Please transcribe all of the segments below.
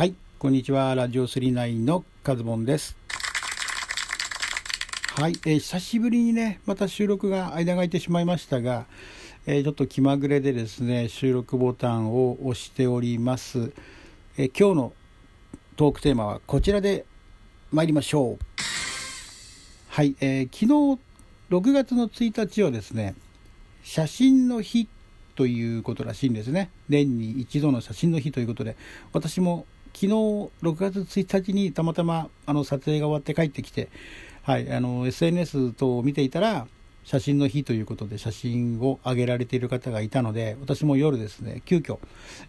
はい、こんにちは。ラジオ39のカズボンです。はい、えー久しぶりにね、また収録が間が空いてしまいましたが、えーちょっと気まぐれでですね、収録ボタンを押しております。えー今日のトークテーマはこちらで参りましょう。はい、えー昨日6月の1日はですね、写真の日ということらしいんですね。年に一度の写真の日ということで、私も昨日6月1日にたまたまあの撮影が終わって帰ってきて、はい、あの SNS 等を見ていたら、写真の日ということで写真を上げられている方がいたので、私も夜ですね、急遽、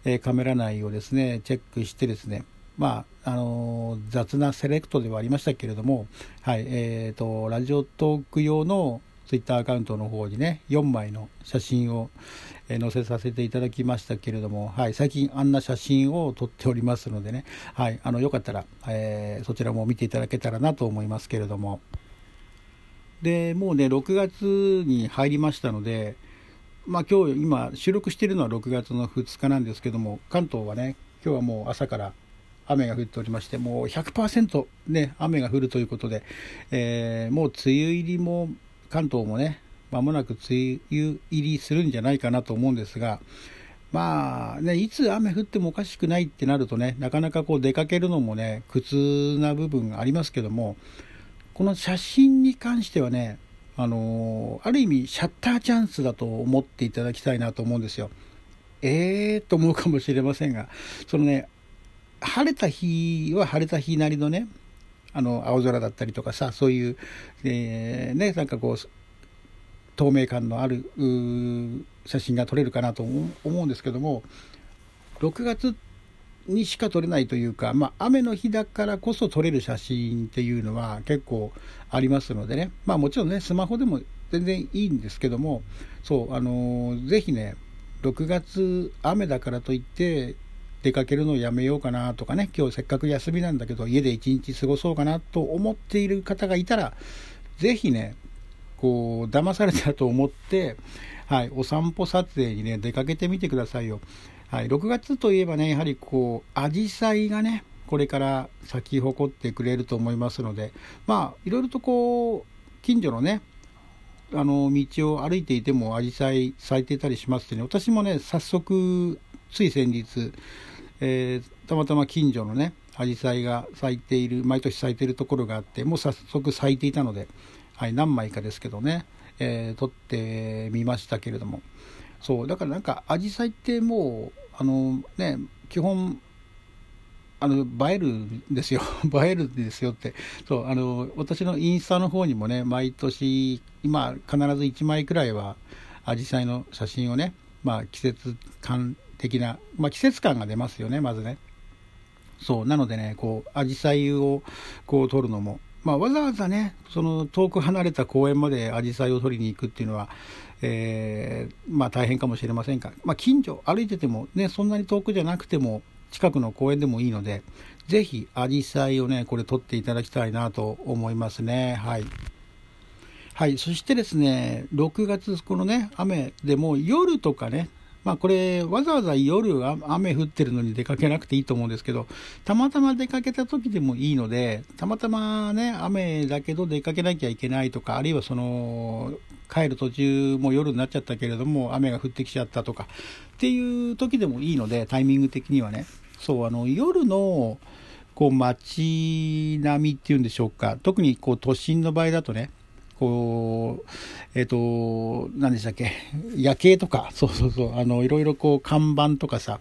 えーカメラ内をですね、チェックしてですね、まあ、あのー雑なセレクトではありましたけれども、はい、えっ、と、ラジオトーク用のツイッターアカウントの方にね、4枚の写真を、え載せさせていただきましたけれども、はい、最近あんな写真を撮っておりますのでね、はい、あの、よかったら、えーそちらも見ていただけたらなと思いますけれども、で、もうね、6月に入りましたので、まあ今日、今、収録しているのは6月の2日なんですけども、関東はね、今日はもう朝から雨が降っておりまして、もう100%ね、雨が降るということで、えーもう梅雨入りも、関東もね、まもなく梅雨入りするんじゃないかなと思うんですが、まあね、いつ雨降ってもおかしくないってなるとね、なかなかこう出かけるのもね、苦痛な部分がありますけども、この写真に関してはね、あのーある意味シャッターチャンスだと思っていただきたいなと思うんですよ。ええー、と思うかもしれませんが、そのね、晴れた日は晴れた日なりのね、あの、青空だったりとかさ、そういう、えーね、なんかこう、透明感のある写真が撮れるかなと思う思うんですけども、6月にしか撮れないというか、まあ、雨の日だからこそ撮れる写真っていうのは結構ありますのでね、まあ、もちろんね、スマホでも全然いいんですけども、そう、あのーぜひね、6月雨だからといって、出かけるのをやめようかなとかね、今日せっかく休みなんだけど、家で一日過ごそうかなと思っている方がいたら、ぜひね、こう、騙されたと思って、はい、お散歩撮影にね、出かけてみてくださいよ。はい、6月といえばね、やはりこう、アジサイがね、これから咲き誇ってくれると思いますので、まあ、いろいろとこう、近所のね、あの、道を歩いていても、アジサイ咲いてたりしますってね、私もね、早速、つい先日、えーたまたま近所のね、アジサイが咲いている、毎年咲いているところがあって、もう早速咲いていたので、はい、何枚かですけどね、えー撮ってみましたけれども、そう、だからなんか、アジサイってもう、あのね、基本、あの、映えるんですよ。映えるんですよって。そう、あの、私のインスタの方にもね、毎年、今、必ず1枚くらいは、アジサイの写真をね、まあ、季節感的な、まあ、季節感が出ますよね、まずね。そう、なのでね、こう、アジサイを、こう、撮るのも、まあ、わざわざね、その、遠く離れた公園までアジサイを撮りに行くっていうのは、えーまあ、大変かもしれませんが、まあ、近所、歩いてても、ね、そんなに遠くじゃなくても、近くの公園でもいいので、ぜひ、アジサイをね、これ撮っていただきたいなと思いますね。はい。はい。そしてですね、6月、このね、雨でも夜とかね、まあこれ、わざわざ夜雨降ってるのに出かけなくていいと思うんですけど、たまたま出かけた時でもいいので、たまたまね、雨だけど出かけなきゃいけないとか、あるいはその、帰る途中も夜になっちゃったけれども、雨が降ってきちゃったとか、っていう時でもいいので、タイミング的にはね。そう、あの、夜の、こう、街並みっていうんでしょうか。特に、こう、都心の場合だとね、こう、えっ、と、何でしたっけ、夜景とか、そうそうそう、あの、いろいろこう、看板とかさ、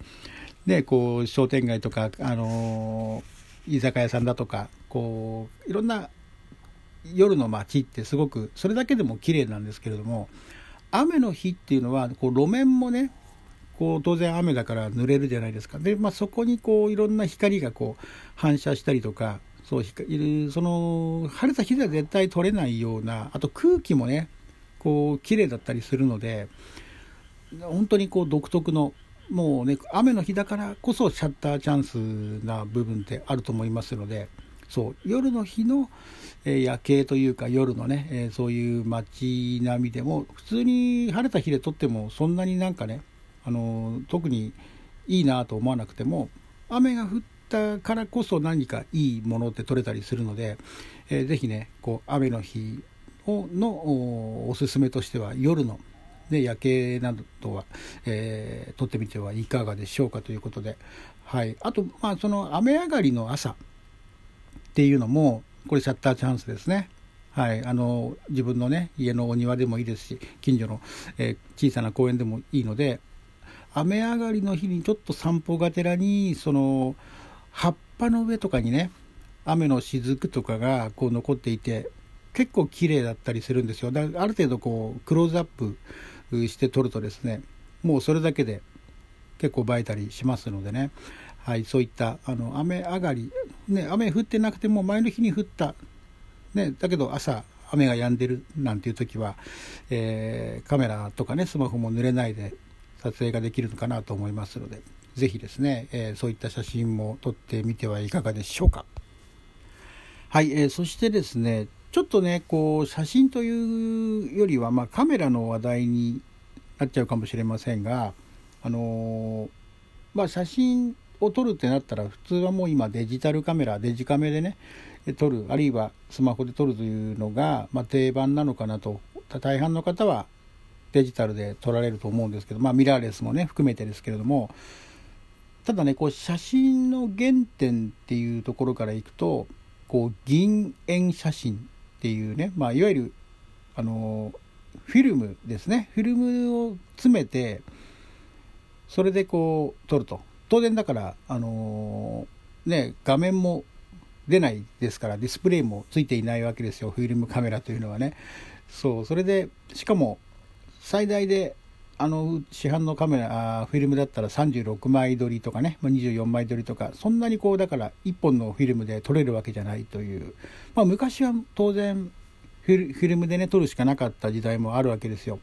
ね、こう、商店街とか、あの、居酒屋さんだとか、こう、いろんな夜の街ってすごく、それだけでも綺麗なんですけれども、雨の日っていうのは、こう、路面もね、こう当然雨だから濡れるじゃないですか。で、まあ、そこにこういろんな光がこう反射したりとか、そうその晴れた日では絶対取れないような、あと空気もね、こう綺麗だったりするので、本当にこう独特の、もうね、雨の日だからこそシャッターチャンスな部分ってあると思いますので、そう夜の日の、え夜景というか夜のね、えそういう街並みでも普通に晴れた日で撮ってもそんなになんかねあの特にいいなと思わなくても雨が降っったからこそ何かいいものって撮れたりするので、えー、ぜひねこう雨の日をのおすすめとしては夜の、ね、夜景などは、えー、撮ってみてはいかがでしょうかということで、はい、あと、まあ、その雨上がりの朝っていうのもこれシャッターチャンスですね。はい、あの自分のね家のお庭でもいいですし近所の、えー、小さな公園でもいいので雨上がりの日にちょっと散歩がてらにその葉っぱの上とかにね雨の雫とかがこう残っていて結構綺麗だったりするんですよ。だある程度こうクローズアップして撮るとですねもうそれだけで結構映えたりしますのでね。はい、そういったあの雨上がり、ね、雨降ってなくても前の日に降った、ね、だけど朝雨が止んでるなんていう時は、えー、カメラとかねスマホも濡れないで撮影ができるのかなと思いますので是非ですね、えー、そういった写真も撮ってみてはいかがでしょうか。はい、えー、そしてですねちょっとねこう写真というよりは、まあ、カメラの話題になっちゃうかもしれませんがあのまあ、写真を撮るってなったら普通はもう今デジタルカメラデジカメでね撮るあるいはスマホで撮るというのが、まあ、定番なのかなと。大半の方はデジタルで撮られると思うんですけど、まあ、ミラーレスもね含めてですけれどもただねこう写真の原点っていうところからいくとこう銀塩写真っていうね、まあ、いわゆるあのフィルムですね。フィルムを詰めてそれでこう撮ると。当然だから、あの、ね、画面も出ないですから、ディスプレイもついていないわけですよ、フィルムカメラというのはね。そう、それで、しかも、最大で、あの、市販のカメラ、あフィルムだったら36枚撮りとかね、まあ、24枚撮りとか、そんなにこう、だから1本のフィルムで撮れるわけじゃないという、まあ、昔は当然フィルムでね、撮るしかなかった時代もあるわけですよ。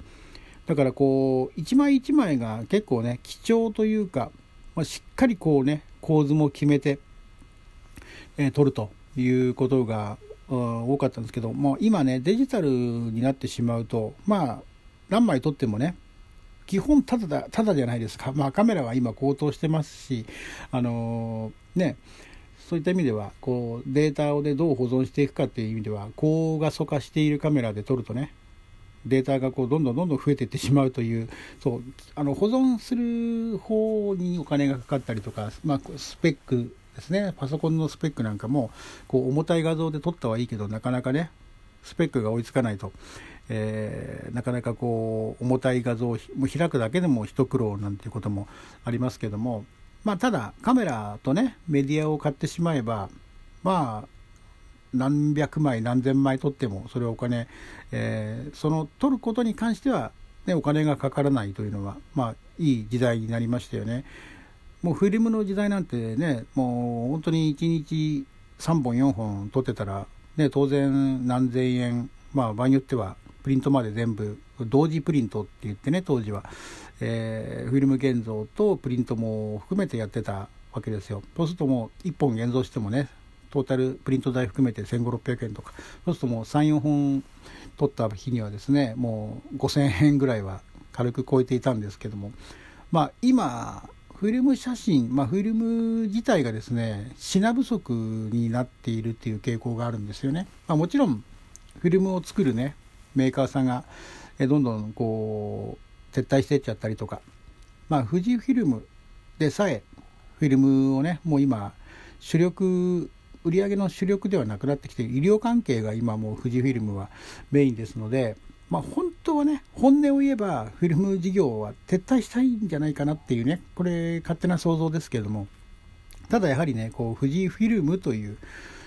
だからこう、一枚一枚が結構ね、貴重というか、まあ、しっかりこうね構図も決めて、えー、撮るということが多かったんですけども今ねデジタルになってしまうとまあ何枚撮ってもね基本ただだただじゃないですか、まあ、カメラは今高騰してますしあのー、ねそういった意味ではこうデータを、ね、どう保存していくかっていう意味では高画素化しているカメラで撮るとねデータがこうどんどんどんどん増えていってしまうというそうあの保存する方にお金がかかったりとか、まあ、スペックですね。パソコンのスペックなんかもこう重たい画像で撮ったはいいけどなかなかねスペックが追いつかないと、えー、なかなかこう重たい画像を開くだけでも一苦労なんていうこともありますけどもまあただカメラとねメディアを買ってしまえばまあ何百枚何千枚取ってもそれはお金、えー、その取ることに関しては、ね、お金がかからないというのはまあいい時代になりましたよね。もうフィルムの時代なんてねもう本当に1日3本4本撮ってたら、ね、当然何千円まあ場合によってはプリントまで全部同時プリントって言ってね当時は、えー、フィルム現像とプリントも含めてやってたわけですよ。そうするともう1本現像してもねトータルプリント代含めて1500600円とか。そうするともう34本取った日にはですねもう5000円ぐらいは軽く超えていたんですけども。まあ今フィルム写真、まあ、フィルム自体がですね品不足になっているっていう傾向があるんですよね、まあ、もちろんフィルムを作るねメーカーさんがどんどんこう撤退していっちゃったりとか。まあ富士フィルムでさえフィルムをねもう今主力売り上げの主力ではなくなってきて医療関係が今もう富士フィルムはメインですので、まあ、本当はね本音を言えばフィルム事業は撤退したいんじゃないかなっていうねこれ勝手な想像ですけども。ただやはりねこう富士フィルムという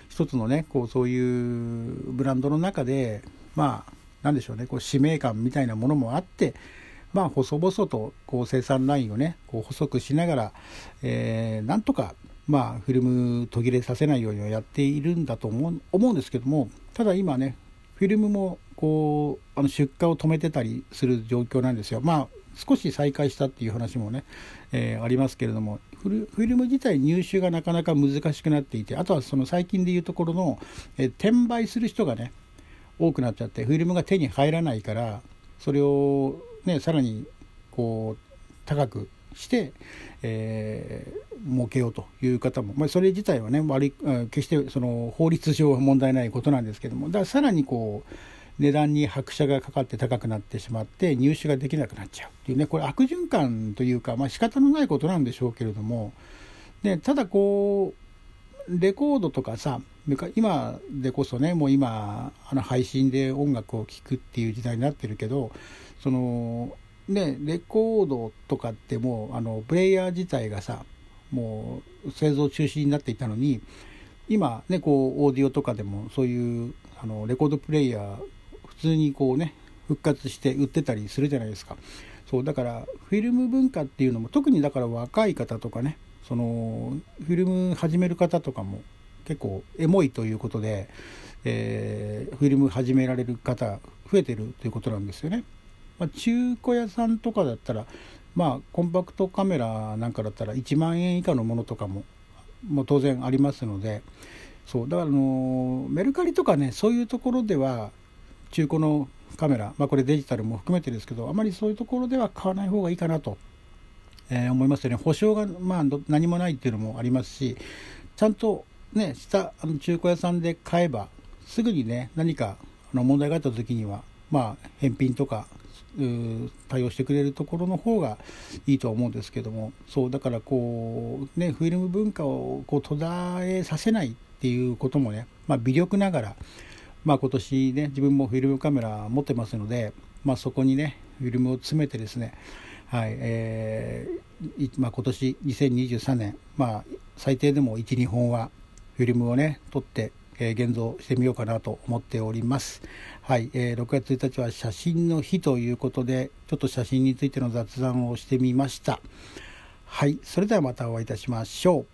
一つのねこうそういうブランドの中でまあなんでしょうねこう使命感みたいなものもあってまあ細々とこう生産ラインをねこう細くしながら、えー、なんとかまあ、フィルム途切れさせないようにはやっているんだと思う思うんですけどもただ今ねフィルムもこうあの出荷を止めてたりする状況なんですよ。まあ少し再開したっていう話もね、えー、ありますけれどもフィルム自体入手がなかなか難しくなっていてあとはその最近でいうところの、えー、転売する人がね多くなっちゃってフィルムが手に入らないからそれをねさらにこう高くして、えー、設けようという方も、まあ、それ自体はね悪い決してその法律上は問題ないことなんですけどもだからさらにこう値段に拍車がかかって高くなってしまって入手ができなくなっちゃうっていうねこれ悪循環というか、まあ仕方のないことなんでしょうけれどもでただこうレコードとかさ今でこそねもう今あの配信で音楽を聴くっていう時代になってるけどそのねレコードとかってもうあのプレイヤー自体がさもう製造中止になっていたのに今ねこうオーディオとかでもそういうあのレコードプレイヤー普通にこうね復活して売ってたりするじゃないですか。そうだからフィルム文化っていうのも特にだから若い方とかねそのフィルム始める方とかも結構エモいということで、えー、フィルム始められる方増えてるということなんですよね。まあ、中古屋さんとかだったらまあコンパクトカメラなんかだったら1万円以下のものとかももう当然ありますのでそうだからあのメルカリとかねそういうところでは中古のカメラ、まあ、これデジタルも含めてですけどあまりそういうところでは買わない方がいいかなと、えー、思いますよね。保証が、まあ、何もないっていうのもありますしちゃんとね下あの中古屋さんで買えばすぐにね何かあの問題があった時にはまあ返品とか対応してくれるところの方がいいとは思うんですけどもそうだからこうねフィルム文化をこう途絶えさせないっていうこともね、まあ、微力ながらまあ、今年ね自分もフィルムカメラ持ってますので、まあ、そこにねフィルムを詰めてですね、はいえーまあ、今年2023年、まあ、最低でも12本はフィルムをね撮って、えー、現像してみようかなと思っております。はい、えー、6月1日は写真の日ということでちょっと写真についての雑談をしてみました。はい、それではまたお会いいたしましょう。